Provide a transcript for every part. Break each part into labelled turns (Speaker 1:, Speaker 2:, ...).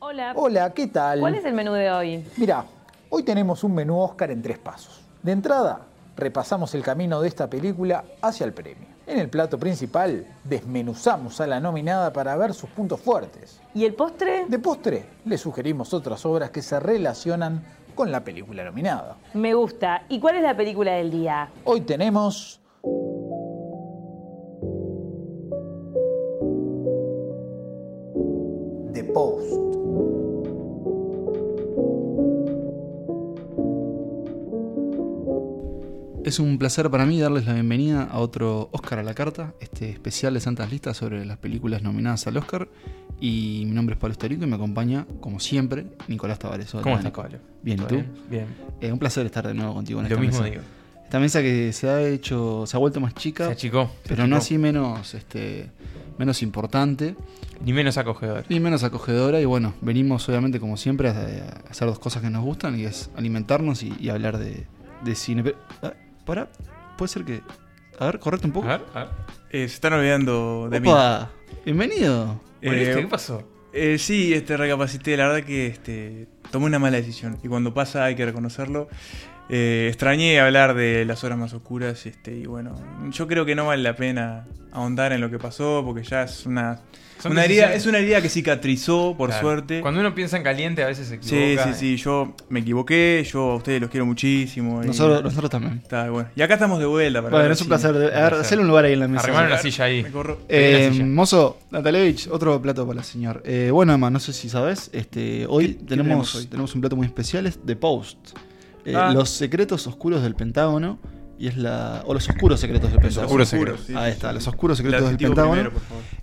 Speaker 1: Hola.
Speaker 2: Hola, ¿qué tal?
Speaker 1: ¿Cuál es el menú de hoy?
Speaker 2: Mira, hoy tenemos un menú Oscar en tres pasos. De entrada, repasamos el camino de esta película hacia el premio. En el plato principal, desmenuzamos a la nominada para ver sus puntos fuertes.
Speaker 1: ¿Y el postre?
Speaker 2: De postre, le sugerimos otras obras que se relacionan con la película nominada.
Speaker 1: Me gusta. ¿Y cuál es la película del día?
Speaker 2: Hoy tenemos
Speaker 3: Es un placer para mí darles la bienvenida a otro Oscar a la carta, este especial de Santas Listas sobre las películas nominadas al Oscar. Y mi nombre es Pablo Estarico y me acompaña, como siempre, Nicolás Tavares. Hola,
Speaker 4: ¿Cómo estás. Pablo?
Speaker 3: Bien, ¿y
Speaker 4: ¿Todo
Speaker 3: tú?
Speaker 4: Bien. Bien.
Speaker 3: Eh, un placer estar de nuevo contigo en
Speaker 4: Lo
Speaker 3: esta
Speaker 4: mismo
Speaker 3: mesa.
Speaker 4: digo.
Speaker 3: Esta mesa que se ha hecho, se ha vuelto más chica,
Speaker 4: Se achicó. se
Speaker 3: pero no así menos, este, menos importante
Speaker 4: Ni menos acogedor.
Speaker 3: ni menos acogedora. Y bueno, venimos obviamente como siempre a, a hacer dos cosas que nos gustan y es alimentarnos y, y hablar de, de cine. Pero, para, puede ser que... A ver, correcte un poco.
Speaker 4: A ver, a ver.
Speaker 5: Eh, se están olvidando de mí.
Speaker 3: Opa, bienvenido.
Speaker 4: ¿Volviste?
Speaker 5: Eh,
Speaker 4: ¿Qué pasó?
Speaker 5: Eh, sí, este, recapacité, la verdad que este, tomé una mala decisión. Y cuando pasa hay que reconocerlo. Eh, extrañé hablar de las horas más oscuras. Este, y bueno, yo creo que no vale la pena ahondar en lo que pasó, porque ya es una, una herida, es una herida que cicatrizó, por
Speaker 4: Claro.
Speaker 5: suerte.
Speaker 4: Cuando uno piensa en caliente, a veces se
Speaker 5: Sí,
Speaker 4: equivoca.
Speaker 5: sí, sí, yo me equivoqué, yo a ustedes los quiero muchísimo. y-
Speaker 3: Nosotros, nosotros también.
Speaker 5: Está, bueno. Y acá estamos de vuelta. Para
Speaker 3: Bueno, es un
Speaker 5: si-
Speaker 3: placer. A ver,
Speaker 4: placer.
Speaker 3: hacerle un lugar ahí en la mesa.
Speaker 4: Arrimaron la silla ahí.
Speaker 5: Me corro.
Speaker 3: Eh,
Speaker 4: silla.
Speaker 3: mozo, Natalevich, otro plato para la señor. Eh, bueno, Emma, no sé si sabes, este, hoy
Speaker 5: ¿Qué- qué
Speaker 3: tenemos,
Speaker 5: tenemos hoy?
Speaker 3: tenemos un plato muy especial, es The Post. Eh,
Speaker 5: Ah.
Speaker 3: Los secretos oscuros del Pentágono. Y es la. O los oscuros secretos del Pentágono.
Speaker 4: oscuros secretos.
Speaker 5: sí,
Speaker 3: Ahí
Speaker 5: sí,
Speaker 3: está,
Speaker 5: sí.
Speaker 3: los oscuros secretos del Pentágono.
Speaker 5: primero,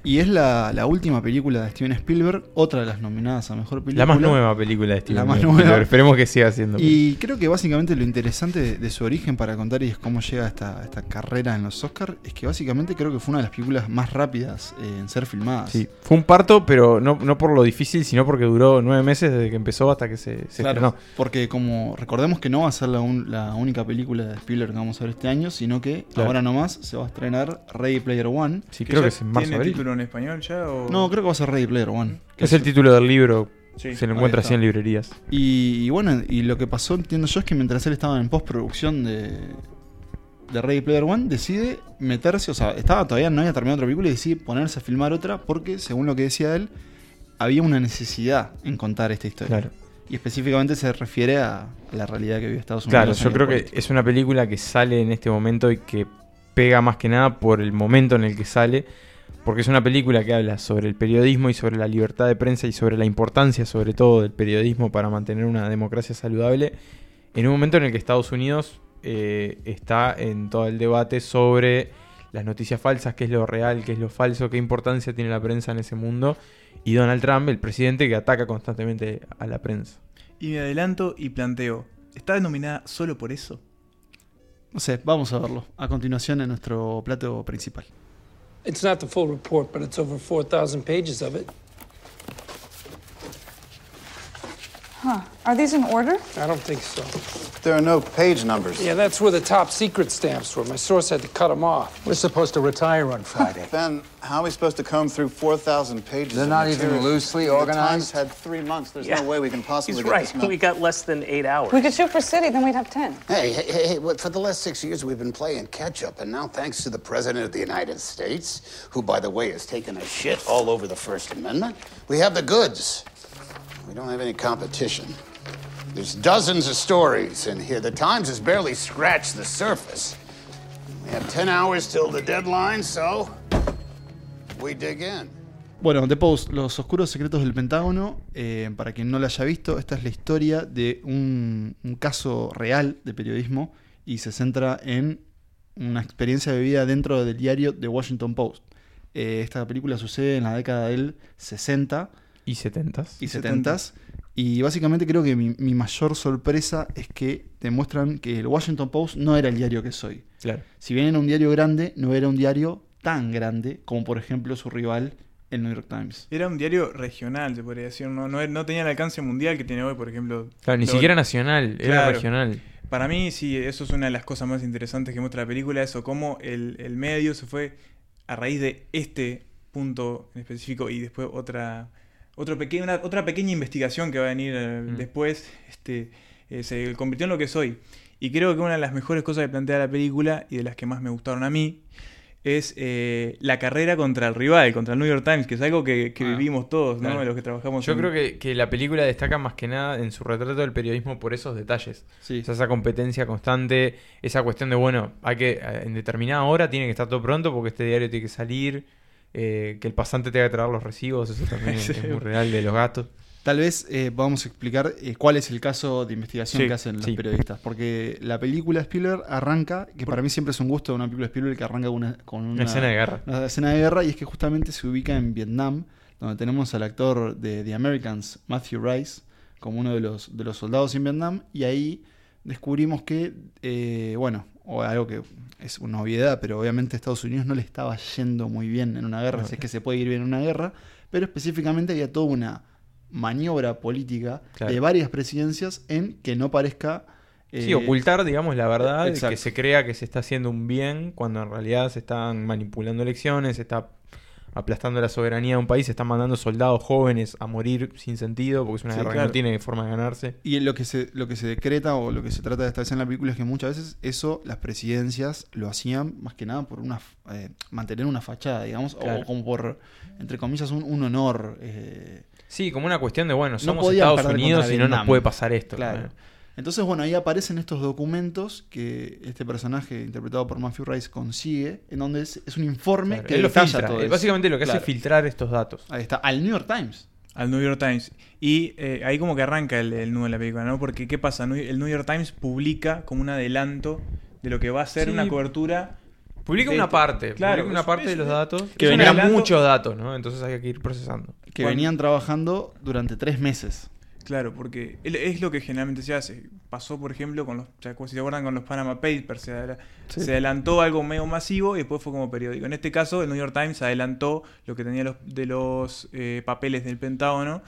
Speaker 3: y es la, la última película de Steven Spielberg, otra de las nominadas a mejor película.
Speaker 4: La más nueva película de Steven
Speaker 3: La más
Speaker 4: Spielberg.
Speaker 3: nueva.
Speaker 4: Esperemos que siga siendo.
Speaker 3: Y creo que básicamente lo interesante de, de su origen para contar y es cómo llega a esta, esta carrera en los Oscars es que básicamente creo que fue una de las películas más rápidas eh, en ser filmadas.
Speaker 4: Sí, fue un parto, pero no, no por lo difícil, sino porque duró nueve meses desde que empezó hasta que se, se
Speaker 3: Claro,
Speaker 4: estrenó.
Speaker 3: porque como recordemos que no va a ser la, un- la única película de Spielberg que vamos a este año, sino que
Speaker 4: Claro.
Speaker 3: ahora nomás se va a estrenar Ready Player One.
Speaker 4: Sí,
Speaker 5: ¿Que
Speaker 4: creo que es en marzo
Speaker 5: ¿Tiene
Speaker 4: abril.
Speaker 5: título en español ya? O...
Speaker 3: No, creo que va a ser Ready Player One. que
Speaker 4: Es el título del libro.
Speaker 5: Sí,
Speaker 4: se lo encuentra así en librerías.
Speaker 3: Y, y bueno, y lo que pasó, entiendo yo, es que mientras él estaba en postproducción de, de Ready Player One, decide meterse, o sea, estaba todavía no había terminado otra película y decide ponerse a filmar otra porque, según lo que decía él, había una necesidad en contar esta historia.
Speaker 4: Claro.
Speaker 3: Y específicamente se refiere a, la realidad que vive Estados Unidos.
Speaker 4: Claro, yo creo que es una película que sale en este momento y que pega más que nada por el momento en el que sale, porque es una película que habla sobre el periodismo y sobre la libertad de prensa y sobre la importancia sobre todo del periodismo para mantener una democracia saludable, en un momento en el que Estados Unidos eh, está en todo el debate sobre las noticias falsas, qué es lo real, qué es lo falso, qué importancia tiene la prensa en ese mundo, y Donald Trump, el presidente que ataca constantemente a la prensa.
Speaker 5: Y me adelanto y planteo. ¿Está nominada solo por eso?
Speaker 3: No sé, vamos a verlo. A continuación en nuestro plato principal.
Speaker 6: It's not the full report, but it's over 4,000 pages of it.
Speaker 7: Huh. Are these in order?
Speaker 6: I don't think so.
Speaker 8: There are no page numbers.
Speaker 6: Yeah, that's where the top secret stamps were. My source had to cut them off.
Speaker 9: We're supposed to retire on Friday.
Speaker 8: Ben, how are we supposed to comb through 4,000 pages?
Speaker 9: They're
Speaker 8: of
Speaker 9: not even
Speaker 8: material?
Speaker 9: loosely
Speaker 8: The
Speaker 9: organized?
Speaker 8: Times had three months. There's
Speaker 9: Yeah.
Speaker 8: no way we can possibly
Speaker 9: He's
Speaker 8: get
Speaker 9: right.
Speaker 8: this done.
Speaker 9: We got less than eight hours.
Speaker 7: We could shoot for city, then we'd have 10.
Speaker 10: Hey, hey, hey, hey, for the last six years we've been playing catch up, and now thanks to the President of the United States, who, by the way, has taken a shit all over the First Amendment, we have the goods. We don't have any competition. There's dozens of stories in here. The Times has barely scratched the surface. We have 10 hours till the deadline, so we dig in.
Speaker 3: Bueno, The Post, Los Oscuros Secretos del Pentágono, eh, para quien no lo haya visto, esta es la historia de un, un caso real de periodismo y se centra en una experiencia vivida dentro del diario The Washington Post. Eh, esta película sucede en la década del 60
Speaker 4: Y 70
Speaker 3: y 70 y básicamente creo que mi, mi mayor sorpresa es que demuestran que el Washington Post no era el diario que soy.
Speaker 4: Claro.
Speaker 3: Si bien era un diario grande, no era un diario tan grande como por ejemplo su rival, el New York Times.
Speaker 5: Era un diario regional, se podría decir. No, no, no tenía el alcance mundial que tiene hoy, por ejemplo.
Speaker 4: Claro, ni
Speaker 5: Lo-
Speaker 4: siquiera nacional, era
Speaker 5: Claro.
Speaker 4: regional.
Speaker 5: Para mí, sí, eso es una de las cosas más interesantes que muestra la película, eso, cómo el, el medio se fue a raíz de este punto en específico y después otra, otro peque- una- otra pequeña investigación que va a venir eh,
Speaker 4: Mm.
Speaker 5: después, este, eh, se convirtió en lo que soy. Y creo que una de las mejores cosas que plantea la película y de las que más me gustaron a mí es eh, la carrera contra el rival, contra el New York Times, que es algo que, que
Speaker 4: Ah,
Speaker 5: vivimos todos, ¿no?
Speaker 4: claro.
Speaker 5: Los que trabajamos
Speaker 4: Yo
Speaker 5: en-
Speaker 4: creo que, que la película destaca más que nada en su retrato del periodismo por esos detalles.
Speaker 3: Sí.
Speaker 4: O sea, esa competencia constante, esa cuestión de, bueno, hay que en determinada hora tiene que estar todo pronto porque este diario tiene que salir, eh, que el pasante tenga que traer los recibos, eso también es,
Speaker 3: Sí.
Speaker 4: es muy real de los gatos.
Speaker 3: Tal vez eh, podamos explicar eh, cuál es el caso de investigación
Speaker 5: Sí,
Speaker 3: que hacen los
Speaker 4: sí.
Speaker 3: periodistas. Porque la película Spielberg arranca, que para mí siempre es un gusto de una película Spielberg que arranca con una, con una,
Speaker 4: escena de guerra.
Speaker 3: una escena de guerra, y es que justamente se ubica en Vietnam, donde tenemos al actor de The Americans, Matthew Rice, como uno de los, de los soldados en Vietnam, y ahí descubrimos que, eh, bueno, o algo que es una obviedad, pero obviamente a Estados Unidos no le estaba yendo muy bien en una guerra,
Speaker 4: No.
Speaker 3: si es que se puede ir bien en una guerra, pero específicamente había toda una maniobra política
Speaker 4: Claro.
Speaker 3: de varias presidencias en que no parezca...
Speaker 4: Sí,
Speaker 3: eh,
Speaker 4: ocultar, digamos, la verdad,
Speaker 3: exacto.
Speaker 4: que se crea que se está haciendo un bien cuando en realidad se están manipulando elecciones, se está aplastando la soberanía de un país, están mandando soldados jóvenes a morir sin sentido, porque es una
Speaker 3: Sí,
Speaker 4: guerra que no tiene forma de ganarse.
Speaker 3: Y lo que, se, lo que se decreta o lo que se trata de establecer en la película es que muchas veces eso las presidencias lo hacían más que nada por una eh, mantener una fachada, digamos,
Speaker 4: Claro.
Speaker 3: o como por, entre comillas, un, un honor. eh,
Speaker 4: Sí, como una cuestión de, bueno,
Speaker 3: No
Speaker 4: somos Estados Unidos y no nos puede pasar esto.
Speaker 3: Claro. Entonces, bueno, ahí aparecen estos documentos que este personaje interpretado por Matthew Rice consigue, en donde es, es un informe
Speaker 4: Claro,
Speaker 3: que
Speaker 4: él lo filtra.
Speaker 3: todo
Speaker 4: básicamente lo que hace es filtrar estos datos.
Speaker 3: Ahí está, al New York Times.
Speaker 5: al New York Times. Y eh, ahí como que arranca el, el nudo de la película, ¿no? Porque ¿qué pasa? El New York Times publica como un adelanto de lo que va a ser
Speaker 4: Sí.
Speaker 5: una cobertura.
Speaker 4: Publica una parte,
Speaker 5: Claro,
Speaker 4: publica una
Speaker 5: es-
Speaker 4: parte de los datos.
Speaker 3: que venían-
Speaker 4: muchos datos, ¿no? Entonces hay que ir procesando.
Speaker 3: Que venían trabajando durante tres meses.
Speaker 5: Claro, porque es lo que generalmente se hace. Pasó, por ejemplo, con los, si se acuerdan, con los Panama Papers. Se, adela-
Speaker 3: Sí.
Speaker 5: se adelantó algo medio masivo y después fue como periódico. En este caso, el New York Times adelantó lo que tenía los, de los eh, papeles del Pentágono.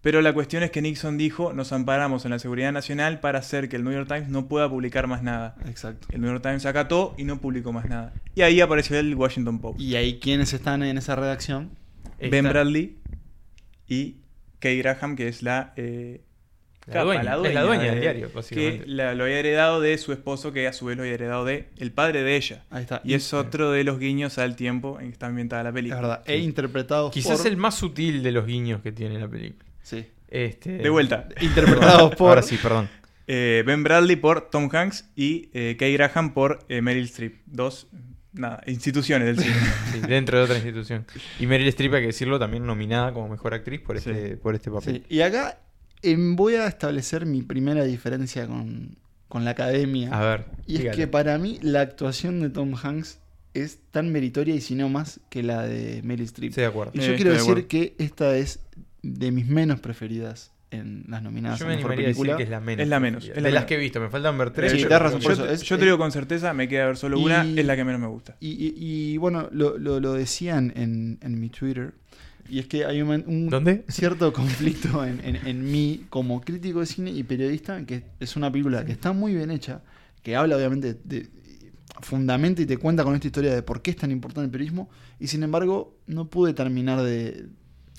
Speaker 5: Pero la cuestión es que Nixon dijo, nos amparamos en la seguridad nacional para hacer que el New York Times no pueda publicar más nada.
Speaker 3: Exacto.
Speaker 5: El New York Times acató y no publicó más nada. Y ahí apareció el Washington Post.
Speaker 3: Y ahí, ¿quiénes están en esa redacción?
Speaker 5: Ben Bradley y Kay Graham, que es la, eh,
Speaker 4: La
Speaker 5: capa,
Speaker 4: dueña, es la dueña del diario,
Speaker 5: que
Speaker 4: básicamente.
Speaker 5: la- lo había heredado de su esposo, que a su vez lo había heredado de el padre de ella.
Speaker 3: Ahí está.
Speaker 5: Y es otro de los guiños al tiempo en que está ambientada la
Speaker 3: Es
Speaker 5: película.
Speaker 3: verdad. E interpretados
Speaker 4: Quizás
Speaker 3: por...
Speaker 4: el más sutil de los guiños que tiene la película.
Speaker 3: Sí.
Speaker 4: Este,
Speaker 5: De vuelta.
Speaker 3: Interpretados por...
Speaker 4: Ahora sí, perdón.
Speaker 5: Eh, ben Bradley por Tom Hanks y eh, Kay Graham por eh, Meryl Streep. Dos nada, instituciones del cine.
Speaker 4: Sí, dentro de otra institución. Y Meryl Streep, hay que decirlo, también nominada como mejor actriz por este, por este papel.
Speaker 3: Sí, Y acá em, voy a establecer mi primera diferencia con, con la academia.
Speaker 4: A ver,
Speaker 3: Y es que para mí la actuación de Tom Hanks es tan meritoria y si no más que la de Meryl Streep.
Speaker 4: Estoy de acuerdo.
Speaker 3: Y yo quiero
Speaker 5: de
Speaker 3: decir
Speaker 5: acuerdo.
Speaker 3: que esta es de mis menos preferidas en las nominadas
Speaker 4: Yo
Speaker 3: a
Speaker 4: me
Speaker 3: mejor
Speaker 4: animaría a decir
Speaker 3: película.
Speaker 4: que es la menos.
Speaker 5: Es la menos,
Speaker 4: preferida.
Speaker 5: es la
Speaker 4: de las que he visto, me faltan ver tres.
Speaker 3: Sí,
Speaker 5: yo,
Speaker 3: razón, por
Speaker 5: yo-
Speaker 3: eso. Es-
Speaker 5: yo te digo con certeza, me queda ver solo una, es la que menos me gusta.
Speaker 3: Y, y- y, bueno, lo, lo, lo decían en, en mi Twitter. Y es que hay un, un
Speaker 4: ¿Dónde?
Speaker 3: cierto conflicto en, en- en mí como crítico de cine y periodista, que es una película que está muy bien hecha, que habla obviamente de, fundamenta y te cuenta con esta historia de por qué es tan importante el periodismo, y sin embargo no pude terminar de...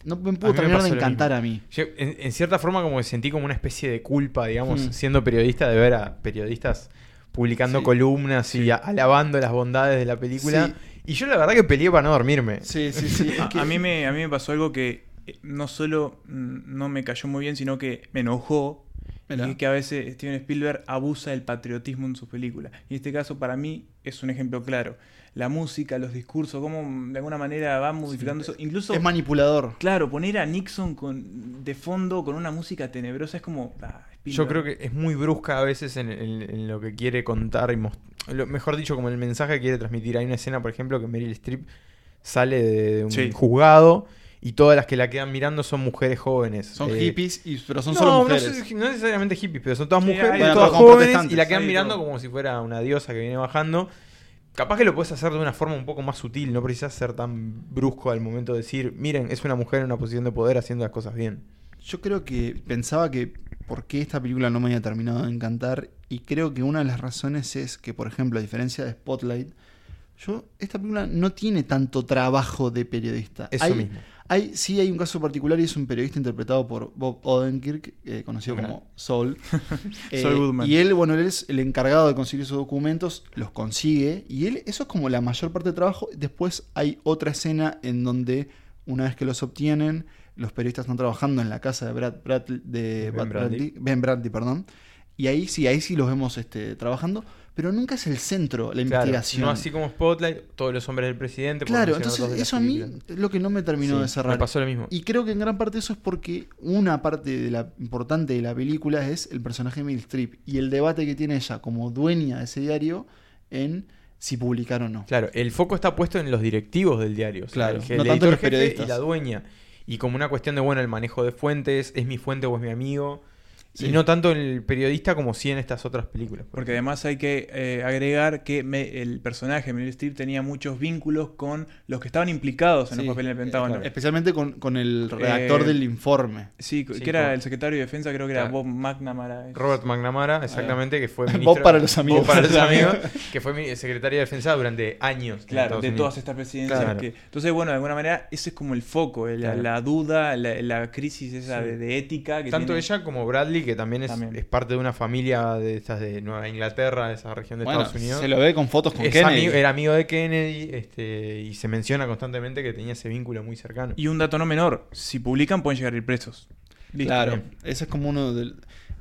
Speaker 3: No me pudo terminar de encantar
Speaker 4: mismo.
Speaker 3: a mí.
Speaker 4: Yo, en, en cierta forma, como que sentí como una especie de culpa, digamos,
Speaker 3: Mm.
Speaker 4: siendo periodista, de ver a periodistas publicando
Speaker 3: Sí.
Speaker 4: columnas y a- alabando las bondades de la película.
Speaker 3: Sí.
Speaker 4: Y yo la verdad que peleé para no dormirme.
Speaker 3: Sí, sí, sí. es
Speaker 5: A,
Speaker 3: que-
Speaker 5: a mí me, a mí me pasó algo que eh, no solo mm, no me cayó muy bien, sino que me enojó.
Speaker 3: Mirá.
Speaker 5: Y es que a veces Steven Spielberg abusa del patriotismo en sus películas. Y este caso para mí es un ejemplo claro. La música, los discursos, cómo de alguna manera van modificando eso. Incluso,
Speaker 3: es manipulador.
Speaker 5: claro, poner a Nixon con, de fondo con una música tenebrosa es como... ah,
Speaker 4: Yo creo que es muy brusca a veces en, en- en lo que quiere contar y mostrar. Mejor dicho, como el mensaje que quiere transmitir. Hay una escena, por ejemplo, que Meryl Streep sale de, de un
Speaker 5: Sí.
Speaker 4: juzgado y todas las que la quedan mirando son mujeres jóvenes.
Speaker 3: Son
Speaker 4: Eh,
Speaker 3: hippies, y, pero son
Speaker 4: no,
Speaker 3: solo
Speaker 4: no
Speaker 3: mujeres.
Speaker 4: sé- No, necesariamente hippies, pero son todas
Speaker 5: Sí,
Speaker 4: mujeres,
Speaker 3: Bueno,
Speaker 4: todas jóvenes y la quedan mirando
Speaker 5: todo.
Speaker 4: como si fuera una diosa que viene bajando. Capaz que lo puedes hacer de una forma un poco más sutil, no precisas ser tan brusco al momento de decir, miren, es una mujer en una posición de poder haciendo las cosas bien.
Speaker 3: Yo creo que pensaba que por qué esta película no me había terminado de encantar y creo que una de las razones es que, por ejemplo, a diferencia de Spotlight, yo esta película no tiene tanto trabajo de periodista.
Speaker 4: Eso
Speaker 3: hay,
Speaker 4: mismo.
Speaker 3: Hay, sí hay un caso particular y es un periodista interpretado por Bob Odenkirk, eh, conocido como Soul. Eh,
Speaker 5: Saul Goodman.
Speaker 3: Y él, bueno, él es el encargado de conseguir esos documentos, los consigue, y él, eso es como la mayor parte del trabajo. Después hay otra escena en donde, una vez que los obtienen, los periodistas están trabajando en la casa de Brad, Brad- de
Speaker 4: Ben
Speaker 3: Brad
Speaker 4: Bradley.
Speaker 3: Bradley- Ben Bradley, perdón. Y ahí sí, ahí sí los vemos este, trabajando, pero nunca es el centro, la
Speaker 4: Claro,
Speaker 3: investigación.
Speaker 4: no así como Spotlight, todos los hombres del presidente.
Speaker 3: Claro, entonces eso a mí es lo que no me terminó
Speaker 4: Sí,
Speaker 3: de cerrar.
Speaker 4: me pasó lo mismo.
Speaker 3: Y creo que en gran parte eso es porque una parte de la importante de la película es el personaje de Meryl Streep y el debate que tiene ella como dueña de ese diario en si publicar o no.
Speaker 4: Claro, el foco está puesto en los directivos del diario. o sea,
Speaker 3: Claro,
Speaker 4: el,
Speaker 3: no
Speaker 4: el
Speaker 3: tanto
Speaker 4: editor
Speaker 3: los
Speaker 4: jefe. Y la dueña. Y como una cuestión de, bueno, el manejo de fuentes, es mi fuente o es mi amigo.
Speaker 3: Sí.
Speaker 4: Y no tanto el periodista como sí en estas otras películas. por
Speaker 5: Porque además hay que eh, agregar que me- el personaje Meryl Streep tenía muchos vínculos con los que estaban implicados en
Speaker 3: Sí,
Speaker 5: los papeles del Pentágono.
Speaker 3: claro. Especialmente con, con el redactor
Speaker 5: Eh,
Speaker 3: del informe.
Speaker 5: Sí,
Speaker 4: Sí,
Speaker 5: que era el secretario de defensa, creo que era
Speaker 4: Claro.
Speaker 5: Bob McNamara.
Speaker 4: Robert McNamara, exactamente, que fue
Speaker 3: Bob
Speaker 4: ministro.
Speaker 3: para los amigos.
Speaker 4: Bob para los amigos, que fue mi- secretario de defensa durante años. en
Speaker 5: Claro, de
Speaker 4: Unidos.
Speaker 5: todas estas presidencias.
Speaker 4: Claro.
Speaker 5: que- entonces, bueno, de alguna manera, ese es como el foco, la,
Speaker 4: Claro.
Speaker 5: la duda, la, la crisis esa
Speaker 4: Sí.
Speaker 5: de, de ética. Que
Speaker 4: Tanto
Speaker 5: tiene-
Speaker 4: ella como Bradley, que también es,
Speaker 5: También.
Speaker 4: es parte de una familia de estas de Nueva Inglaterra, de esa región de
Speaker 3: Bueno,
Speaker 4: Estados Unidos.
Speaker 3: se lo ve con fotos con
Speaker 4: Es
Speaker 3: Kennedy.
Speaker 4: amigo- era amigo de Kennedy este, y se menciona constantemente que tenía ese vínculo muy cercano.
Speaker 5: Y un dato no menor, si publican pueden llegar a ir presos. Listo.
Speaker 3: Claro, ese es como uno del,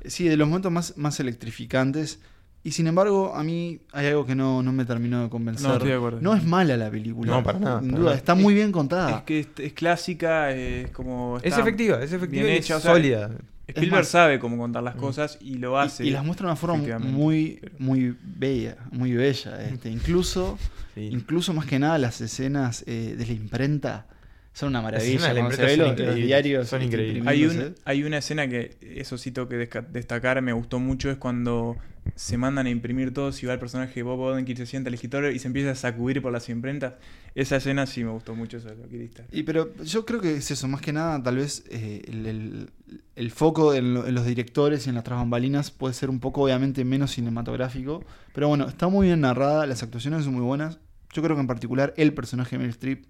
Speaker 3: sí, de los momentos más, más electrificantes. Y sin embargo, a mí hay algo que no, no me terminó de convencer.
Speaker 5: No, estoy de acuerdo.
Speaker 3: No es mala la película.
Speaker 4: No, para nada,
Speaker 3: Sin duda,
Speaker 4: nada.
Speaker 3: está muy bien contada.
Speaker 5: Es que es, es clásica, es como...
Speaker 4: es efectiva, es efectiva
Speaker 5: bien
Speaker 4: y
Speaker 5: hecha,
Speaker 4: es
Speaker 5: o sea,
Speaker 4: sólida.
Speaker 5: Spielberg
Speaker 3: más-
Speaker 5: sabe cómo contar las cosas y lo hace.
Speaker 3: Y, y las muestra de una forma muy, muy bella, muy bella. Este. Incluso,
Speaker 4: Sí.
Speaker 3: incluso más que nada las escenas eh, de la imprenta son una maravilla.
Speaker 4: escenas de la
Speaker 3: Cuando se
Speaker 4: imprenta
Speaker 3: ve
Speaker 4: son
Speaker 3: los, diarios
Speaker 4: son increíbles.
Speaker 5: Hay, un- hay una escena que, eso sí tengo que desca- destacar, me gustó mucho, es cuando se mandan a imprimir todos y va el personaje de Bob Odenkirk, se sienta al escritorio y se empieza a sacudir por las imprentas. Esa escena sí me gustó mucho, eso es lo que.
Speaker 3: Y pero yo creo que es eso, más que nada, tal vez eh, el, el- foco en, lo- en los directores y en las tras bambalinas puede ser un poco, obviamente, menos cinematográfico. Pero bueno, está muy bien narrada, las actuaciones son muy buenas. Yo creo que en particular el personaje de Meryl Streep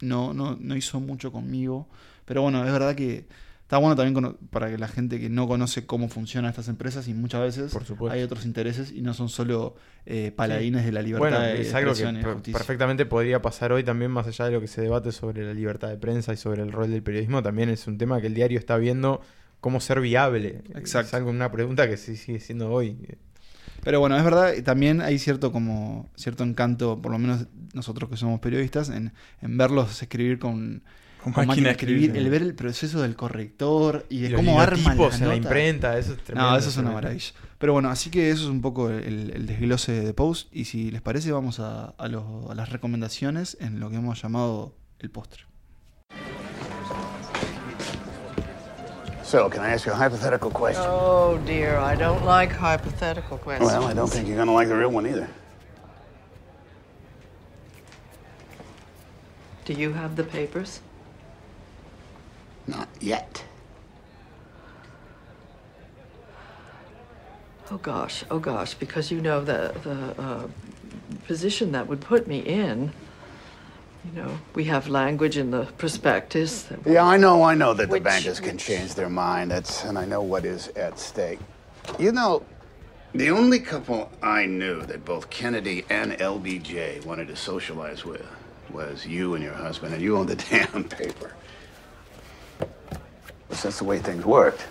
Speaker 3: no, no, no hizo mucho conmigo. Pero bueno, es verdad que está bueno también para que la gente que no conoce cómo funcionan estas empresas y muchas veces
Speaker 4: Por
Speaker 3: hay otros intereses y no son solo eh, paladines de la libertad
Speaker 4: Bueno,
Speaker 3: de
Speaker 4: es algo que
Speaker 3: y justicia.
Speaker 4: perfectamente podría pasar hoy también, más allá de lo que se debate sobre la libertad de prensa y sobre el rol del periodismo, también es un tema que el diario está viendo cómo ser viable.
Speaker 3: Exacto.
Speaker 4: Es algo, una pregunta que sí sigue siendo hoy.
Speaker 3: Pero bueno, es verdad, también hay cierto como cierto encanto, por lo menos nosotros que somos periodistas, en, en verlos escribir con,
Speaker 5: Con
Speaker 3: con máquina de escribir,
Speaker 5: sí.
Speaker 3: el ver el proceso del corrector y de
Speaker 4: Y
Speaker 3: cómo arman
Speaker 4: linotipos
Speaker 3: las
Speaker 4: en la imprenta, eso es tremendo.
Speaker 3: No, eso es una maravilla. Pero bueno, así que eso es un poco el, el desglose de Post. Y si les parece, vamos a, a los- a las recomendaciones en lo que hemos llamado el postre.
Speaker 10: So, can I ask you a hypothetical question?
Speaker 11: Oh dear, I don't like hypothetical questions.
Speaker 10: Well, I don't think you're going to like the real one either.
Speaker 11: Do you have the papers?
Speaker 10: Not yet.
Speaker 11: Oh gosh, oh gosh, because you know the the uh, position that would put me in. You know, we have language in the prospectus. That
Speaker 10: Yeah, I know, I know that the
Speaker 11: Which-
Speaker 10: bankers can change their mind. That's, and I know what is at stake. You know, the only couple I knew that both Kennedy and LBJ wanted to socialize with was you and your husband, and you owned the damn paper. But that's the way things worked.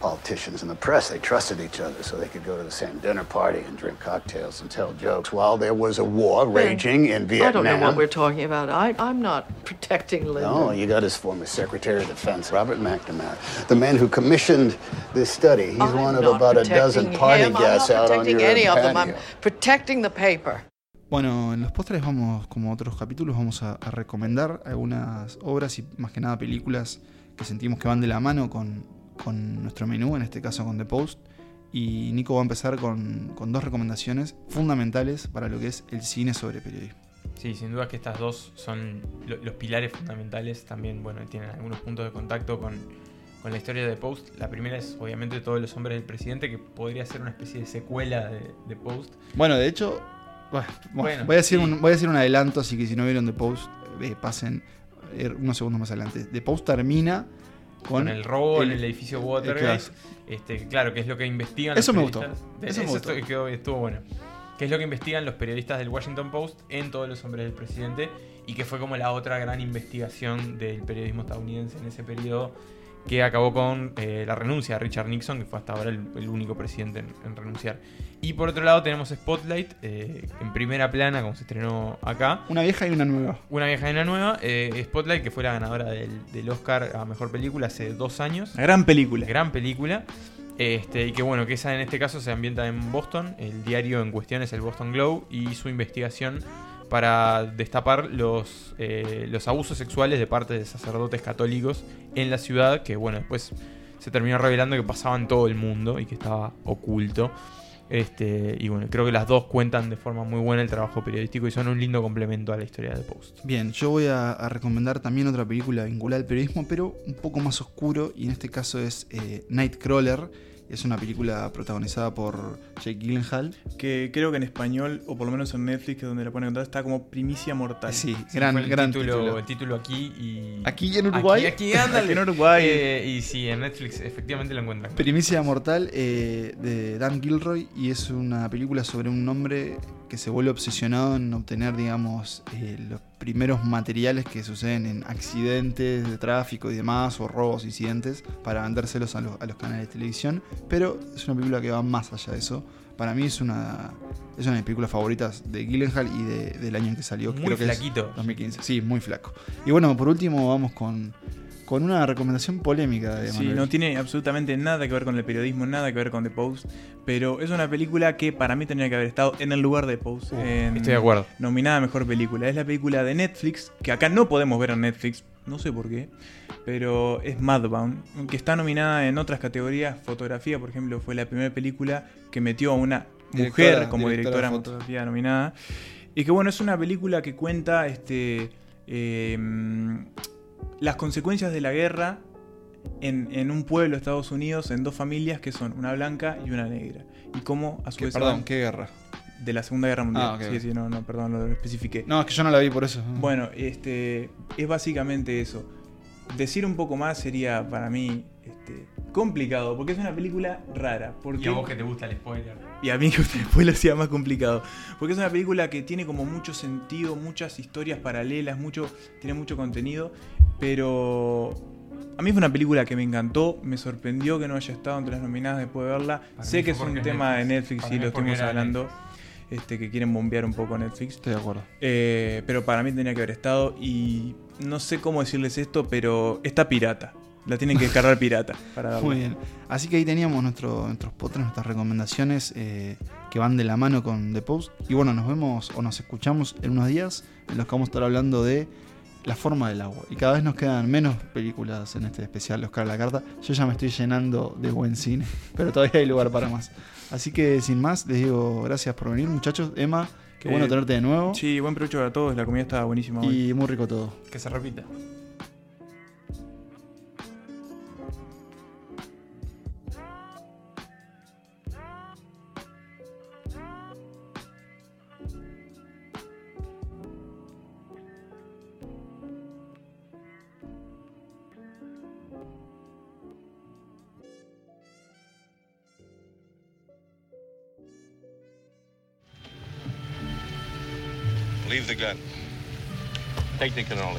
Speaker 10: Politicians and the press, they trusted each other so they could go to the same dinner party and drink cocktails and tell jokes while there was a war raging in Vietnam.
Speaker 11: I don't know what we're talking about. I, I'm not protecting Linda.
Speaker 10: No, you got his former Secretary of Defense, Robert McNamara, the man who commissioned this study. He's
Speaker 11: I'm
Speaker 10: one of about a dozen
Speaker 11: protecting
Speaker 10: party
Speaker 11: him.
Speaker 10: guests
Speaker 11: I'm not
Speaker 10: out on
Speaker 11: protecting
Speaker 10: your
Speaker 11: any of them. I'm protecting the paper.
Speaker 3: Bueno, en los postres vamos, como otros capítulos, vamos a, a recomendar algunas obras y más que nada películas que sentimos que van de la mano con, con nuestro menú, en este caso con The Post. Y Nico va a empezar con, con dos recomendaciones fundamentales para lo que es el cine sobre periodismo.
Speaker 4: Sí, sin duda que estas dos son lo- los pilares fundamentales. También, bueno, tienen algunos puntos de contacto con, con la historia de Post. La primera es, obviamente, Todos los hombres del presidente, que podría ser una especie de secuela de, de Post.
Speaker 3: Bueno, de hecho, bueno,
Speaker 4: Bueno,
Speaker 3: voy, a decir
Speaker 4: sí.
Speaker 3: un, voy a decir un adelanto, así que si no vieron The Post, eh, pasen. Eh, unos segundos más adelante. The Post termina con,
Speaker 4: Con el robo en
Speaker 3: el-
Speaker 4: edificio Watergate. Este, claro, que es lo que investigan
Speaker 3: Eso me
Speaker 4: los
Speaker 3: gustó.
Speaker 4: periodistas. De-
Speaker 3: Eso me gustó.
Speaker 4: estuvo bueno. Que es lo que investigan los periodistas del Washington Post en todos los hombres del presidente y que fue como la otra gran investigación del periodismo estadounidense en ese periodo que acabó con eh, la renuncia de Richard Nixon, que fue hasta ahora el, el único presidente en, en renunciar. Y por otro lado tenemos Spotlight eh, en primera plana, como se estrenó acá.
Speaker 3: Una vieja y una nueva.
Speaker 4: Una vieja y una nueva. eh, Spotlight, que fue la ganadora del, del Oscar a Mejor Película hace dos años.
Speaker 5: Una gran película.
Speaker 4: Gran película. Este, y que bueno, que esa en este caso se ambienta en Boston. El diario en cuestión es el Boston Globe y su investigación para destapar los, eh, los abusos sexuales de parte de sacerdotes católicos en la ciudad, que bueno, después se terminó revelando que pasaba en todo el mundo y que estaba oculto. Este, y bueno, creo que las dos cuentan de forma muy buena el trabajo periodístico y son un lindo complemento a la historia de Post.
Speaker 3: Bien, yo voy a, recomendar también otra película vinculada al periodismo, pero un poco más oscuro, y en este caso es eh, Nightcrawler. Es una película protagonizada por Jake Gyllenhaal.
Speaker 5: Que creo que en español, o por lo menos en Netflix, que es donde la ponen encontrar, está como Primicia Mortal.
Speaker 3: Sí,
Speaker 4: Sí,
Speaker 3: gran,
Speaker 4: el
Speaker 3: gran
Speaker 4: título,
Speaker 3: título.
Speaker 4: El título aquí y.
Speaker 3: Aquí en Uruguay.
Speaker 4: Aquí, aquí, ándale.
Speaker 5: Aquí en Uruguay.
Speaker 4: Eh, y sí, en Netflix efectivamente lo encuentran.
Speaker 3: Primicia Mortal eh, de Dan Gilroy y es una película sobre un hombre que se vuelve obsesionado en obtener, digamos, eh, los primeros materiales que suceden en accidentes de tráfico y demás, o robos, incidentes, para vendérselos a los, a los canales de televisión. Pero es una película que va más allá de eso. Para mí es una, es una de mis películas favoritas de Gyllenhaal y de- del año en que salió.
Speaker 4: Muy
Speaker 3: creo que es
Speaker 4: flaquito.
Speaker 3: 2015. Sí, muy flaco. Y bueno, por último vamos con, con una recomendación polémica de
Speaker 5: Sí, no tiene absolutamente nada que ver con el periodismo, nada que ver con The Post, pero es una película que para mí tenía que haber estado en el lugar de Post. en-
Speaker 4: Estoy de acuerdo.
Speaker 5: Nominada a Mejor Película. Es la película de Netflix, que acá no podemos ver en Netflix, no sé por qué, pero es Madbound, que está nominada en otras categorías. Fotografía, por ejemplo, fue la primera película que metió a una
Speaker 3: Directora-
Speaker 5: mujer como
Speaker 3: directora de
Speaker 5: directora de
Speaker 3: foto.
Speaker 5: fotografía nominada. Y que bueno, es una película que cuenta este, eh, las consecuencias de la guerra en, en un pueblo de Estados Unidos, en dos familias que son una blanca y una negra. Y cómo a su
Speaker 3: Que-
Speaker 5: vez...
Speaker 3: perdón, ¿qué guerra?
Speaker 5: de la Segunda Guerra Mundial.
Speaker 3: Ah,
Speaker 5: sí, sí, no, no, perdón, lo especifiqué.
Speaker 3: No, es que yo no la vi por eso.
Speaker 5: Bueno, este es básicamente eso. Decir un poco más sería para mí este, complicado, porque es una película rara. Porque,
Speaker 4: Y a vos que te gusta el spoiler.
Speaker 5: y a mí que después lo hacía más complicado. Porque es una película que tiene como mucho sentido, muchas historias paralelas, mucho, tiene mucho contenido. Pero a mí fue una película que me encantó, me sorprendió que no haya estado entre las nominadas después de verla.
Speaker 4: Para
Speaker 5: sé que es un tema de
Speaker 4: Netflix. Para
Speaker 5: y lo estuvimos hablando. Este, que quieren bombear un poco Netflix.
Speaker 3: Estoy de acuerdo.
Speaker 5: Eh, pero para mí tenía que haber estado y no sé cómo decirles esto, pero está pirata. La tienen que descargar pirata para.
Speaker 3: Muy bien. Así que ahí teníamos nuestro, nuestros potres, nuestras recomendaciones eh, que van de la mano con The Post. Y bueno, nos vemos o nos escuchamos en unos días en los que vamos a estar hablando de la forma del agua. Y cada vez nos quedan menos películas en este especial, Oscar a la Carta. Yo ya me estoy llenando de buen cine, pero todavía hay lugar para más. Así que sin más, les digo gracias por venir, muchachos. Emma, qué bueno
Speaker 5: Eh,
Speaker 3: tenerte de nuevo.
Speaker 5: Sí, buen provecho para todos. La comida estaba buenísima. hoy.
Speaker 3: Y muy rico todo.
Speaker 4: Que se repita.
Speaker 12: think it on